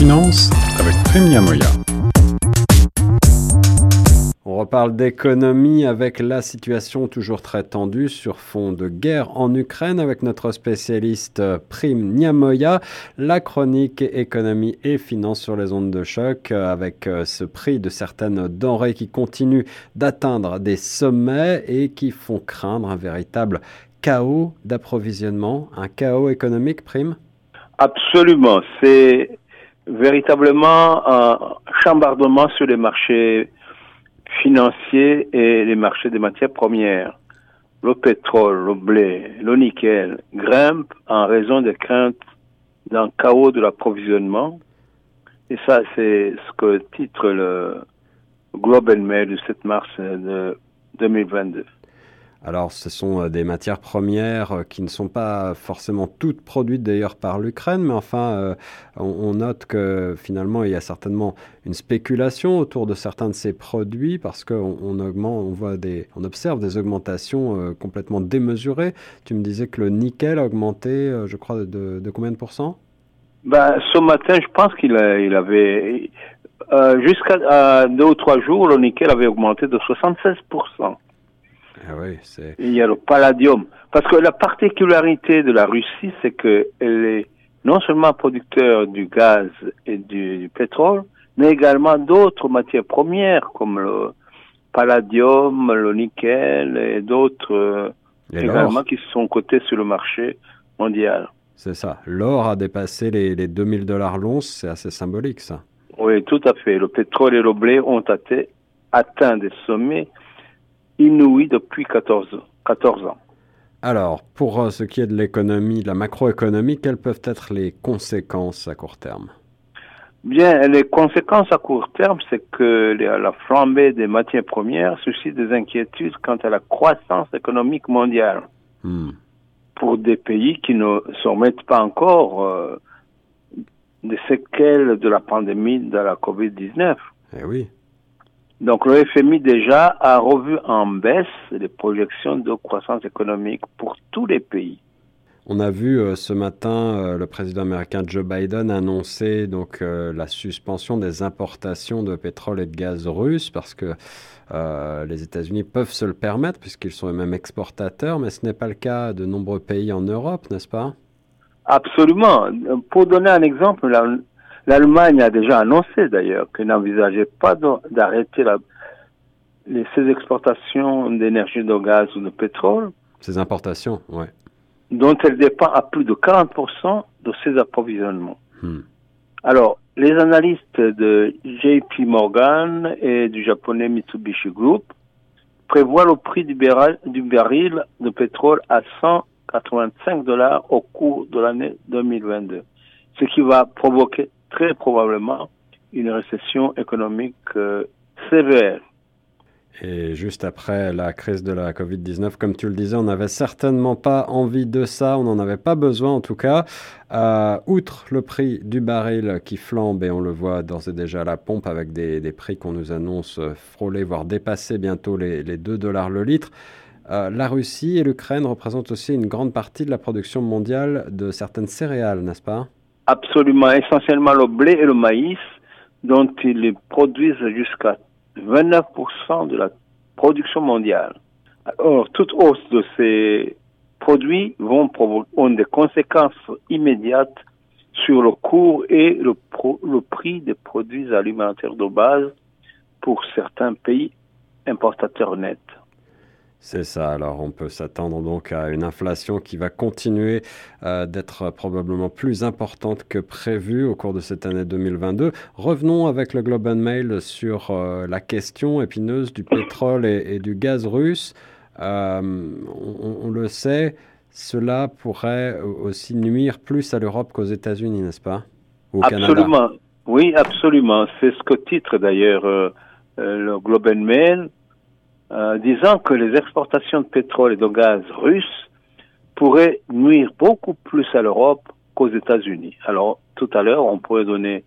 finance avec Niamoya. On reparle d'économie avec la situation toujours très tendue sur fond de guerre en Ukraine avec notre spécialiste Prime Niamoya, la chronique économie et finance sur les ondes de choc avec euh, ce prix de certaines denrées qui continuent d'atteindre des sommets et qui font craindre un véritable chaos d'approvisionnement, un chaos économique, Prime? Absolument, c'est véritablement un chambardement sur les marchés financiers et les marchés des matières premières. Le pétrole, le blé, le nickel grimpent en raison des craintes d'un chaos de l'approvisionnement. Et ça, c'est ce que titre le Global Mail du 7 mars de 2022. Alors, ce sont euh, des matières premières euh, qui ne sont pas forcément toutes produites d'ailleurs par l'Ukraine, mais enfin, euh, on, note que finalement, il y a certainement une spéculation autour de certains de ces produits parce qu'on on augmente, on voit des, on observe des augmentations complètement démesurées. Tu me disais que le nickel a augmenté, je crois, de, combien de pourcents? Ben, ce matin, je pense qu'il il avait jusqu'à deux ou trois jours, le nickel avait augmenté de 76 ah il y a le palladium. Parce que la particularité de la Russie, c'est qu'elle est non seulement producteur du gaz et du, pétrole, mais également d'autres matières premières comme le palladium, le nickel et d'autres euh, également qui sont cotés sur le marché mondial. C'est ça. L'or a dépassé les, les 2000 dollars l'once, c'est assez symbolique ça. Oui, tout à fait. Le pétrole et le blé ont atteint des sommets inouï depuis 14, 14 ans. Alors, pour euh, ce qui est de l'économie, de la macroéconomie, quelles peuvent être les conséquences à court terme? Bien, les conséquences à court terme, c'est que la flambée des matières premières suscite des inquiétudes quant à la croissance économique mondiale. Hmm. Pour des pays qui ne se remettent pas encore euh, des séquelles de la pandémie de la COVID-19. Eh oui. Donc le FMI déjà a revu en baisse les projections de croissance économique pour tous les pays. On a vu euh, ce matin euh, le président américain Joe Biden annoncer donc euh, la suspension des importations de pétrole et de gaz russe parce que les États-Unis peuvent se le permettre puisqu'ils sont eux-mêmes exportateurs, mais ce n'est pas le cas de nombreux pays en Europe, n'est-ce pas? Absolument. Pour donner un exemple, L'Allemagne a déjà annoncé d'ailleurs qu'elle n'envisageait pas d'arrêter ses exportations d'énergie de gaz ou de pétrole. Ses importations, oui. Dont elle dépend à plus de 40% de ses approvisionnements. Hmm. Alors, les analystes de JP Morgan et du japonais Mitsubishi Group prévoient le prix du, du baril de pétrole à 185 dollars au cours de l'année 2022, ce qui va provoquer très probablement une récession économique euh, sévère. Et juste après la crise de la Covid-19, comme tu le disais, on n'avait certainement pas envie de ça, on n'en avait pas besoin en tout cas. Euh, outre le prix du baril qui flambe, et on le voit d'ores et déjà à la pompe avec des, prix qu'on nous annonce euh, frôler, voire dépasser bientôt les, 2 dollars le litre, la Russie et l'Ukraine représentent aussi une grande partie de la production mondiale de certaines céréales, n'est-ce pas? Absolument essentiellement le blé et le maïs, dont ils produisent jusqu'à 29% de la production mondiale. Alors, toute hausse de ces produits vont ont des conséquences immédiates sur le cours et le, le prix des produits alimentaires de base pour certains pays importateurs nets. C'est ça, alors on peut s'attendre donc à une inflation qui va continuer euh, d'être probablement plus importante que prévu au cours de cette année 2022. Revenons avec le Globe and Mail sur euh, la question épineuse du pétrole et, du gaz russe. Euh, on, le sait, cela pourrait aussi nuire plus à l'Europe qu'aux États-Unis, n'est-ce pas? Ou Absolument, oui, absolument. C'est ce que titre d'ailleurs le Globe and Mail euh, disant que les exportations de pétrole et de gaz russes pourraient nuire beaucoup plus à l'Europe qu'aux États-Unis. Alors, tout à l'heure, on pourrait donner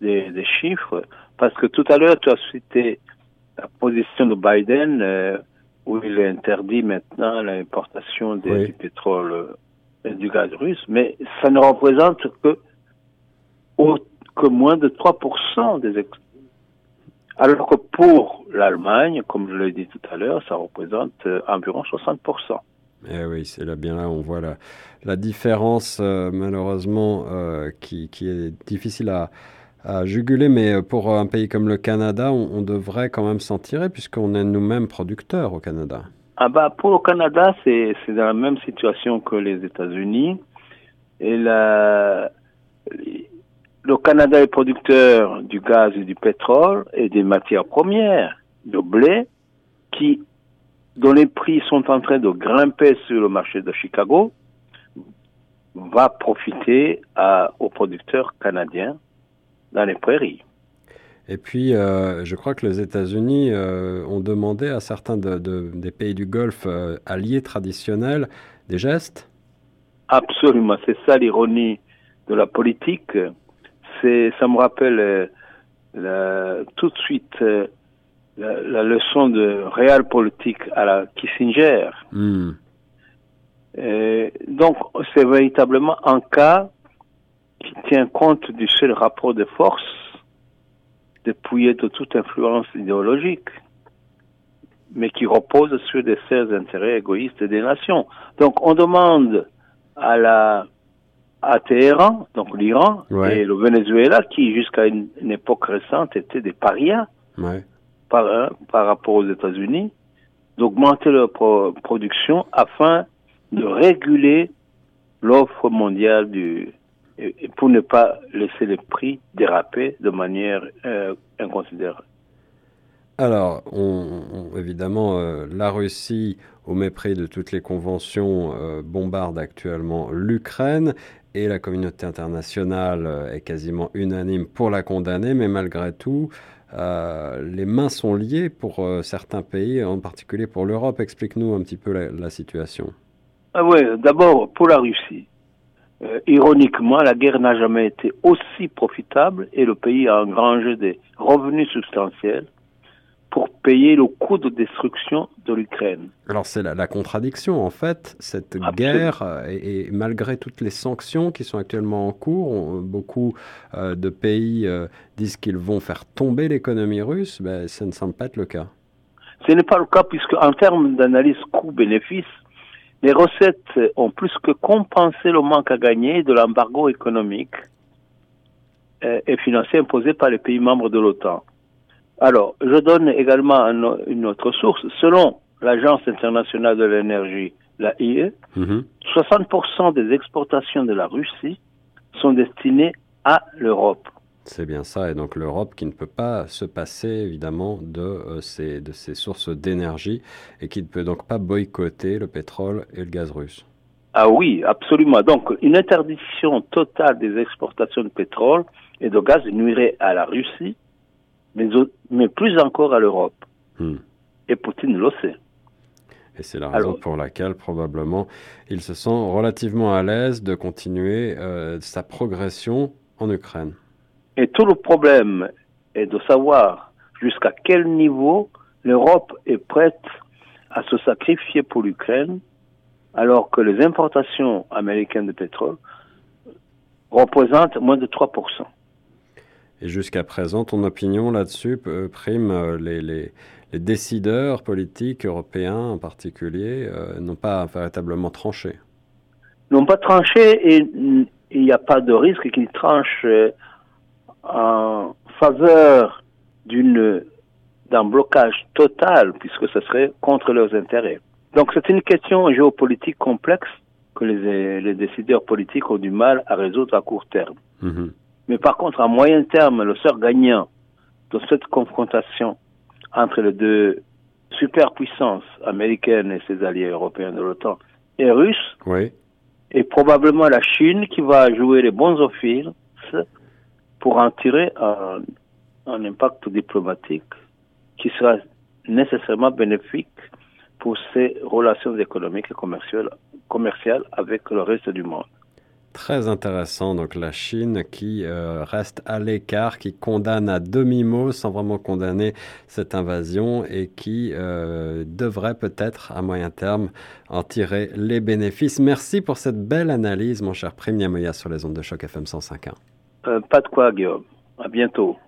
des, des, chiffres, parce que tout à l'heure, tu as cité la position de Biden, euh, où il interdit maintenant l'importation du pétrole et du gaz russe, mais ça ne représente que, que moins de 3% des ex... Alors que pour l'Allemagne, comme je l'ai dit tout à l'heure, ça représente euh, environ 60%. Eh oui, c'est là bien là on voit la, la différence euh, malheureusement euh, qui, qui, est difficile à, à, juguler, mais pour un pays comme le Canada, on, on devrait quand même s'en tirer puisqu'on est nous-mêmes producteurs au Canada. Ah bah pour le Canada, c'est dans la même situation que les États-Unis. Et la, le Canada est producteur du gaz et du pétrole et des matières premières, de blé, qui, dont les prix sont en train de grimper sur le marché de Chicago, va profiter à, aux producteurs canadiens dans les prairies. Et puis, euh, je crois que les États-Unis euh, ont demandé à certains de, de, des pays du Golfe euh, alliés traditionnels des gestes. Absolument, c'est ça l'ironie de la politique c'est, ça me rappelle euh, la, tout de suite euh, la, la, leçon de réel politique à la Kissinger. Mm. Euh, donc, c'est véritablement un cas qui tient compte du seul rapport de force, dépouillé de toute influence idéologique, mais qui repose sur des seuls intérêts égoïstes des nations. Donc, on demande à la à Téhéran, donc l'Iran, ouais. et le Venezuela, qui jusqu'à une, une, époque récente étaient des parias ouais. par, hein, par rapport aux États-Unis, d'augmenter leur pro production afin de réguler l'offre mondiale du, et, et pour ne pas laisser les prix déraper de manière euh, inconsidérée. Alors, évidemment, euh, la Russie, au mépris de toutes les conventions, euh, bombarde actuellement l'Ukraine et la communauté internationale euh, est quasiment unanime pour la condamner, mais malgré tout, les mains sont liées pour certains pays, en particulier pour l'Europe. Explique-nous un petit peu la, situation. Ah oui, d'abord pour la Russie. Ironiquement, la guerre n'a jamais été aussi profitable et le pays a engrangé des revenus substantiels pour payer le coût de destruction de l'Ukraine. Alors c'est la, la, contradiction en fait, cette Absolument. guerre, euh, et, et, malgré toutes les sanctions qui sont actuellement en cours, on, beaucoup euh, de pays euh, disent qu'ils vont faire tomber l'économie russe, ben, ça ne semble pas être le cas. Ce n'est pas le cas puisque en termes d'analyse coût-bénéfice, les recettes ont plus que compensé le manque à gagner de l'embargo économique et financier imposé par les pays membres de l'OTAN. Alors, je donne également une autre source. Selon l'Agence internationale de l'énergie, la IE, mm -hmm. 60% des exportations de la Russie sont destinées à l'Europe. C'est bien ça, et donc l'Europe qui ne peut pas se passer évidemment de, euh, ces, de ces sources d'énergie et qui ne peut donc pas boycotter le pétrole et le gaz russe. Ah oui, absolument. Donc une interdiction totale des exportations de pétrole et de gaz nuirait à la Russie, mais, mais plus encore à l'Europe. Hmm. Et Poutine le sait. Et c'est la raison Alors, pour laquelle probablement il se sent relativement à l'aise de continuer euh, sa progression en Ukraine. Et tout le problème est de savoir jusqu'à quel niveau l'Europe est prête à se sacrifier pour l'Ukraine, alors que les importations américaines de pétrole représentent moins de 3%. Et jusqu'à présent, ton opinion là-dessus prime euh, les, les, les, décideurs politiques européens en particulier euh, n'ont pas véritablement tranché? N'ont pas tranché et il n'y a pas de risque qu'ils tranchent euh, en faveur d'une d'un blocage total puisque ce serait contre leurs intérêts. Donc c'est une question géopolitique complexe que les, les, décideurs politiques ont du mal à résoudre à court terme. Mm -hmm. Mais par contre, à moyen terme, le sort gagnant de cette confrontation entre les deux superpuissances américaines et ses alliés européens de l'OTAN et russes, oui. et probablement la Chine qui va jouer les bons offices pour en tirer un, un impact diplomatique qui sera nécessairement bénéfique pour ses relations économiques et commerciales, commerciales avec le reste du monde. Très intéressant, donc la Chine qui euh, reste à l'écart, qui condamne à demi-mot sans vraiment condamner cette invasion et qui euh, devrait peut-être à moyen terme en tirer les bénéfices. Merci pour cette belle analyse, mon cher Prime Niamoya sur les ondes de choc FM 105.1. Euh, pas de quoi, Guillaume. À bientôt.